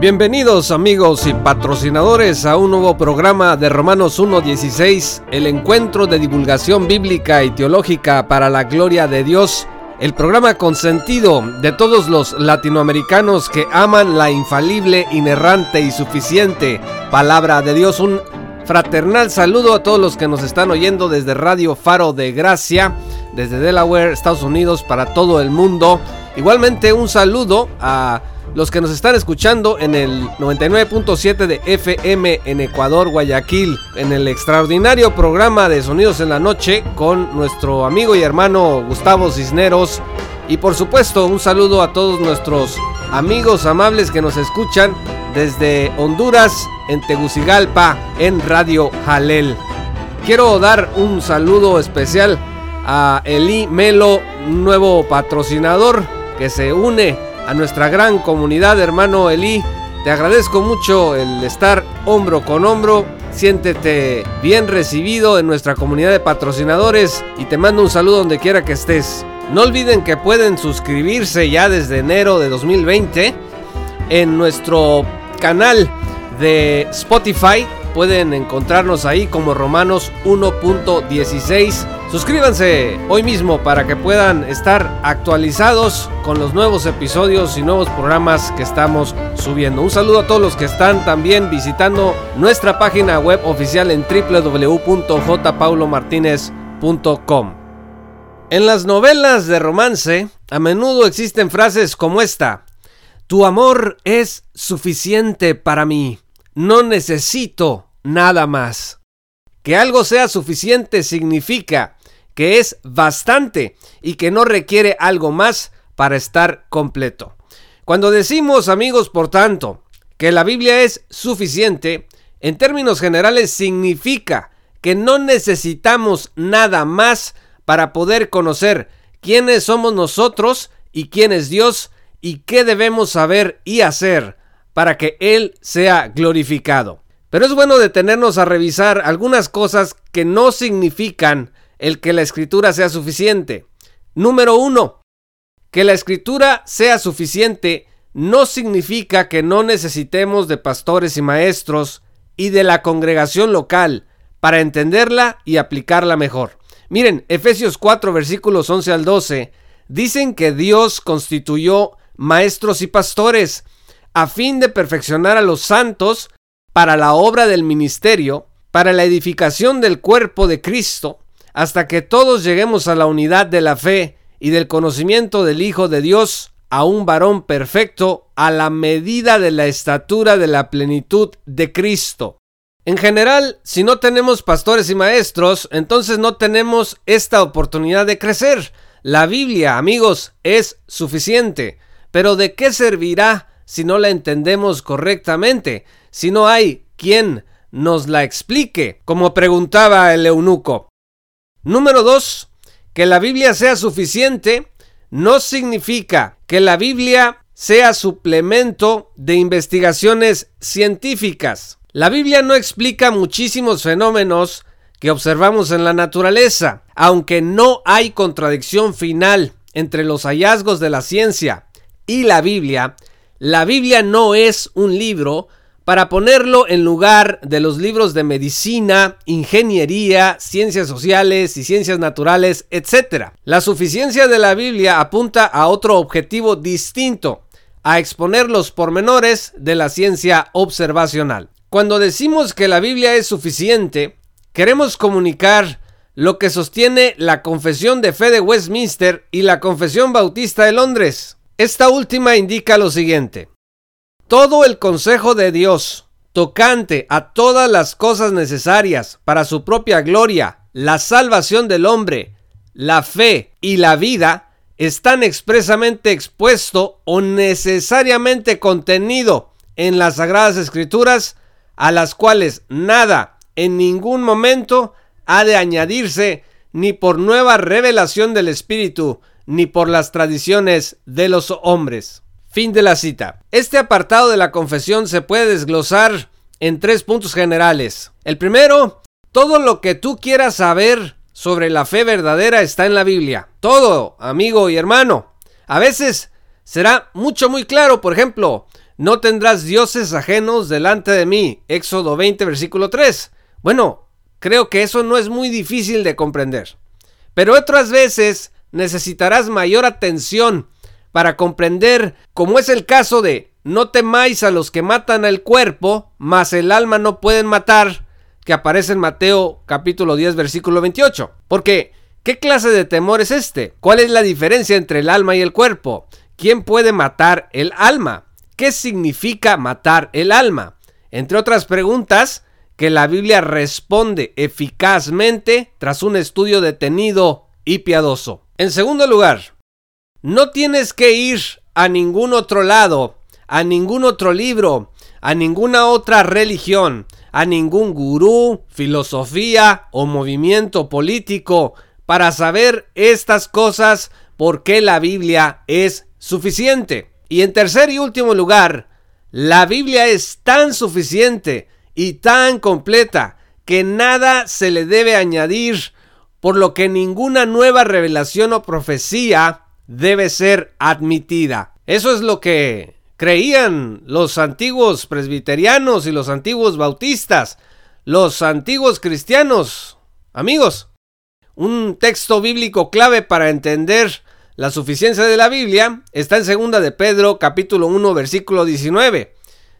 Bienvenidos amigos y patrocinadores a un nuevo programa de Romanos 1.16, el encuentro de divulgación bíblica y teológica para la gloria de Dios, el programa consentido de todos los latinoamericanos que aman la infalible, inerrante y suficiente palabra de Dios. Un fraternal saludo a todos los que nos están oyendo desde Radio Faro de Gracia, desde Delaware, Estados Unidos, para todo el mundo. Igualmente un saludo a los que nos están escuchando en el 99.7 de FM en Ecuador, Guayaquil, en el extraordinario programa de Sonidos en la Noche con nuestro amigo y hermano Gustavo Cisneros. Y por supuesto, un saludo a todos nuestros amigos amables que nos escuchan desde Honduras, en Tegucigalpa, en Radio Jalel. Quiero dar un saludo especial a Eli Melo, nuevo patrocinador que se une a nuestra gran comunidad, hermano Eli. Te agradezco mucho el estar hombro con hombro. Siéntete bien recibido en nuestra comunidad de patrocinadores y te mando un saludo donde quiera que estés. No olviden que pueden suscribirse ya desde enero de 2020 en nuestro canal de Spotify. Pueden encontrarnos ahí como Romanos 1.16 Suscríbanse hoy mismo para que puedan estar actualizados con los nuevos episodios y nuevos programas que estamos subiendo. Un saludo a todos los que están también visitando nuestra página web oficial en www.jpaulomartinez.com. En las novelas de romance a menudo existen frases como esta. Tu amor es suficiente para mí. No necesito nada más. Que algo sea suficiente significa que es bastante y que no requiere algo más para estar completo. Cuando decimos, amigos, por tanto, que la Biblia es suficiente, en términos generales significa que no necesitamos nada más para poder conocer quiénes somos nosotros y quién es Dios y qué debemos saber y hacer para que Él sea glorificado. Pero es bueno detenernos a revisar algunas cosas que no significan el que la escritura sea suficiente. Número uno, que la escritura sea suficiente no significa que no necesitemos de pastores y maestros y de la congregación local para entenderla y aplicarla mejor. Miren, Efesios 4 versículos 11 al 12 dicen que Dios constituyó maestros y pastores a fin de perfeccionar a los santos para la obra del ministerio, para la edificación del cuerpo de Cristo, hasta que todos lleguemos a la unidad de la fe y del conocimiento del Hijo de Dios, a un varón perfecto, a la medida de la estatura de la plenitud de Cristo. En general, si no tenemos pastores y maestros, entonces no tenemos esta oportunidad de crecer. La Biblia, amigos, es suficiente. Pero ¿de qué servirá si no la entendemos correctamente? Si no hay quien nos la explique, como preguntaba el eunuco. Número dos, que la Biblia sea suficiente no significa que la Biblia sea suplemento de investigaciones científicas. La Biblia no explica muchísimos fenómenos que observamos en la naturaleza, aunque no hay contradicción final entre los hallazgos de la ciencia y la Biblia, la Biblia no es un libro para ponerlo en lugar de los libros de medicina, ingeniería, ciencias sociales y ciencias naturales, etc. La suficiencia de la Biblia apunta a otro objetivo distinto, a exponer los pormenores de la ciencia observacional. Cuando decimos que la Biblia es suficiente, queremos comunicar lo que sostiene la Confesión de Fe de Westminster y la Confesión Bautista de Londres. Esta última indica lo siguiente todo el consejo de Dios tocante a todas las cosas necesarias para su propia gloria, la salvación del hombre, la fe y la vida, están expresamente expuesto o necesariamente contenido en las sagradas escrituras, a las cuales nada en ningún momento ha de añadirse ni por nueva revelación del Espíritu, ni por las tradiciones de los hombres. Fin de la cita. Este apartado de la confesión se puede desglosar en tres puntos generales. El primero, todo lo que tú quieras saber sobre la fe verdadera está en la Biblia. Todo, amigo y hermano. A veces será mucho muy claro, por ejemplo, No tendrás dioses ajenos delante de mí. Éxodo 20, versículo 3. Bueno, creo que eso no es muy difícil de comprender. Pero otras veces necesitarás mayor atención para comprender, como es el caso de no temáis a los que matan el cuerpo, mas el alma no pueden matar, que aparece en Mateo capítulo 10 versículo 28. Porque, ¿qué clase de temor es este? ¿Cuál es la diferencia entre el alma y el cuerpo? ¿Quién puede matar el alma? ¿Qué significa matar el alma? Entre otras preguntas que la Biblia responde eficazmente tras un estudio detenido y piadoso. En segundo lugar, no tienes que ir a ningún otro lado, a ningún otro libro, a ninguna otra religión, a ningún gurú, filosofía o movimiento político para saber estas cosas porque la Biblia es suficiente. Y en tercer y último lugar, la Biblia es tan suficiente y tan completa que nada se le debe añadir, por lo que ninguna nueva revelación o profecía debe ser admitida. Eso es lo que creían los antiguos presbiterianos y los antiguos bautistas, los antiguos cristianos. Amigos, un texto bíblico clave para entender la suficiencia de la Biblia está en segunda de Pedro capítulo 1 versículo 19.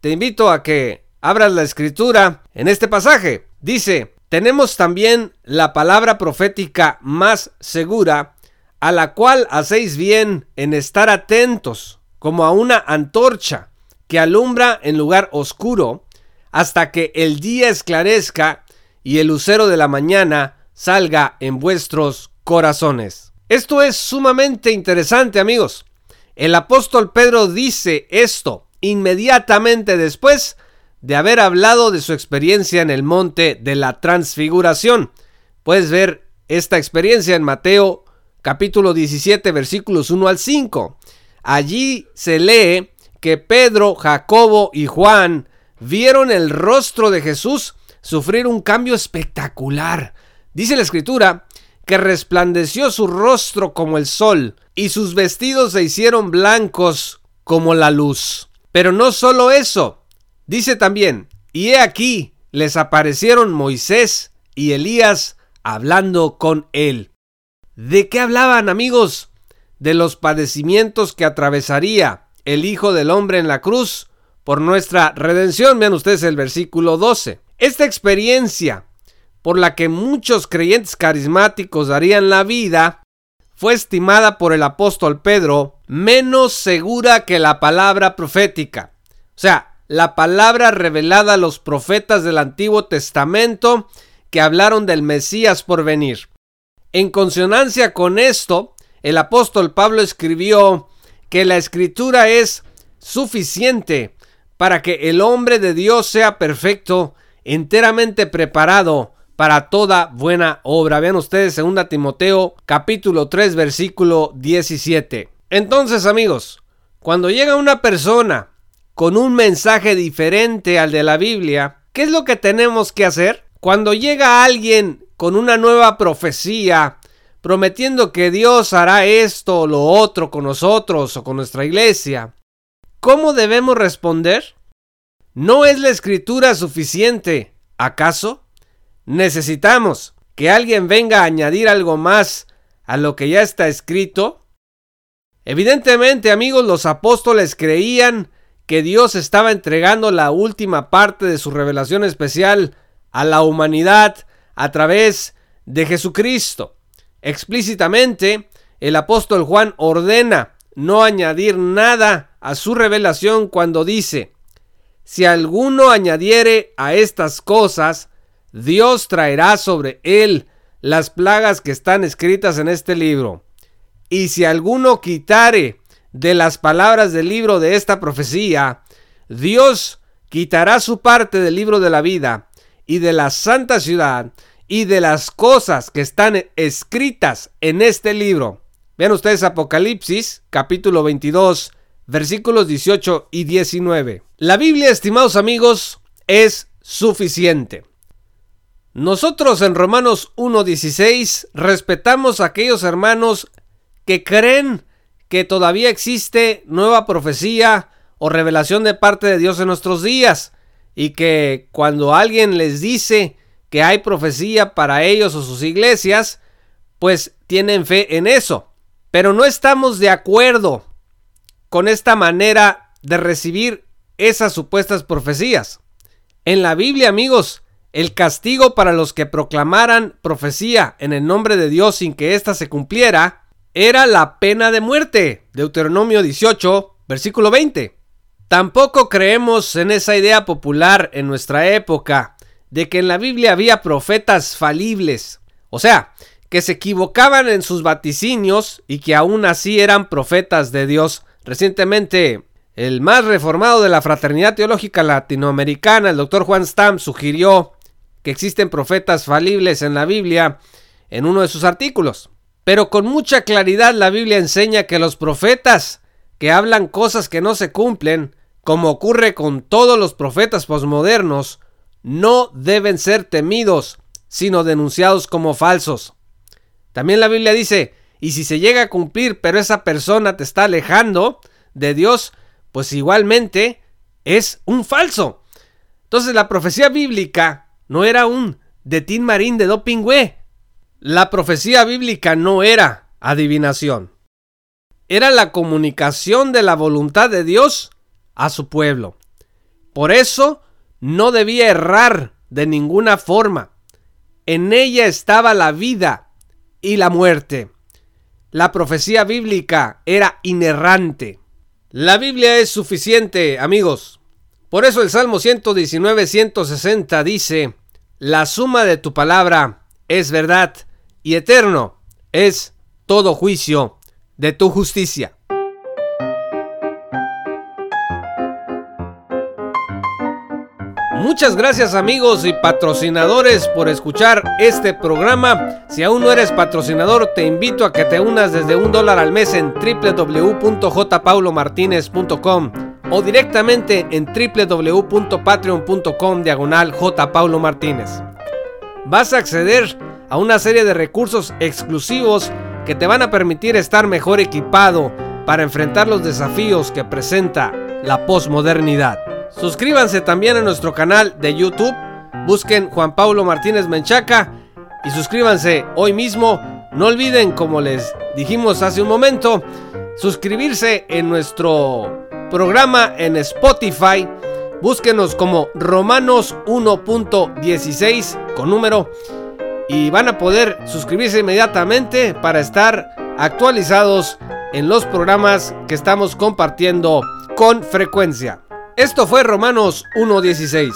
Te invito a que abras la escritura en este pasaje. Dice, tenemos también la palabra profética más segura, a la cual hacéis bien en estar atentos, como a una antorcha que alumbra en lugar oscuro, hasta que el día esclarezca y el lucero de la mañana salga en vuestros corazones. Esto es sumamente interesante amigos. El apóstol Pedro dice esto inmediatamente después de haber hablado de su experiencia en el monte de la transfiguración. Puedes ver esta experiencia en Mateo capítulo 17 versículos 1 al 5. Allí se lee que Pedro, Jacobo y Juan vieron el rostro de Jesús sufrir un cambio espectacular. Dice la escritura que resplandeció su rostro como el sol, y sus vestidos se hicieron blancos como la luz. Pero no solo eso, dice también, y he aquí, les aparecieron Moisés y Elías hablando con él. ¿De qué hablaban amigos? De los padecimientos que atravesaría el Hijo del Hombre en la cruz por nuestra redención. Vean ustedes el versículo 12. Esta experiencia por la que muchos creyentes carismáticos darían la vida, fue estimada por el apóstol Pedro menos segura que la palabra profética. O sea, la palabra revelada a los profetas del Antiguo Testamento que hablaron del Mesías por venir. En consonancia con esto, el apóstol Pablo escribió que la escritura es suficiente para que el hombre de Dios sea perfecto, enteramente preparado para toda buena obra. Vean ustedes 2 Timoteo capítulo 3 versículo 17. Entonces amigos, cuando llega una persona con un mensaje diferente al de la Biblia, ¿qué es lo que tenemos que hacer? Cuando llega alguien con una nueva profecía, prometiendo que Dios hará esto o lo otro con nosotros o con nuestra iglesia, ¿cómo debemos responder? ¿No es la escritura suficiente, acaso? necesitamos que alguien venga a añadir algo más a lo que ya está escrito? Evidentemente, amigos, los apóstoles creían que Dios estaba entregando la última parte de su revelación especial a la humanidad a través de Jesucristo. Explícitamente, el apóstol Juan ordena no añadir nada a su revelación cuando dice, si alguno añadiere a estas cosas, Dios traerá sobre él las plagas que están escritas en este libro. Y si alguno quitare de las palabras del libro de esta profecía, Dios quitará su parte del libro de la vida y de la santa ciudad y de las cosas que están escritas en este libro. Vean ustedes Apocalipsis capítulo 22 versículos 18 y 19. La Biblia, estimados amigos, es suficiente. Nosotros en Romanos 1.16 respetamos a aquellos hermanos que creen que todavía existe nueva profecía o revelación de parte de Dios en nuestros días y que cuando alguien les dice que hay profecía para ellos o sus iglesias, pues tienen fe en eso. Pero no estamos de acuerdo con esta manera de recibir esas supuestas profecías. En la Biblia, amigos, el castigo para los que proclamaran profecía en el nombre de Dios sin que ésta se cumpliera era la pena de muerte. Deuteronomio 18, versículo 20. Tampoco creemos en esa idea popular en nuestra época de que en la Biblia había profetas falibles. O sea, que se equivocaban en sus vaticinios y que aún así eran profetas de Dios. Recientemente, el más reformado de la Fraternidad Teológica Latinoamericana, el doctor Juan Stam, sugirió que existen profetas falibles en la Biblia en uno de sus artículos. Pero con mucha claridad la Biblia enseña que los profetas que hablan cosas que no se cumplen, como ocurre con todos los profetas posmodernos, no deben ser temidos, sino denunciados como falsos. También la Biblia dice, y si se llega a cumplir, pero esa persona te está alejando de Dios, pues igualmente es un falso. Entonces la profecía bíblica no era un de Tin Marín de Dopingüe. La profecía bíblica no era adivinación. Era la comunicación de la voluntad de Dios a su pueblo. Por eso no debía errar de ninguna forma. En ella estaba la vida y la muerte. La profecía bíblica era inerrante. La Biblia es suficiente, amigos. Por eso el Salmo 119-160 dice, la suma de tu palabra es verdad y eterno es todo juicio de tu justicia. Muchas gracias amigos y patrocinadores por escuchar este programa. Si aún no eres patrocinador, te invito a que te unas desde un dólar al mes en www.jpaulomartinez.com o directamente en www.patreon.com diagonal Martínez. Vas a acceder a una serie de recursos exclusivos que te van a permitir estar mejor equipado para enfrentar los desafíos que presenta la posmodernidad. Suscríbanse también a nuestro canal de YouTube, busquen Juan Paulo Martínez Menchaca y suscríbanse hoy mismo. No olviden, como les dijimos hace un momento, suscribirse en nuestro programa en Spotify. Búsquenos como Romanos 1.16 con número y van a poder suscribirse inmediatamente para estar actualizados en los programas que estamos compartiendo con frecuencia. Esto fue Romanos 1.16,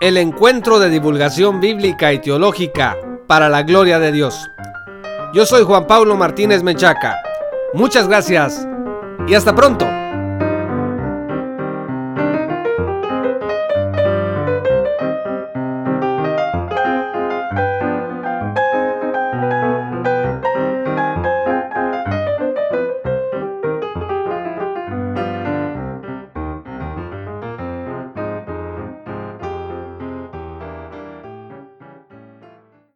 el encuentro de divulgación bíblica y teológica para la gloria de Dios. Yo soy Juan Pablo Martínez Menchaca. Muchas gracias y hasta pronto.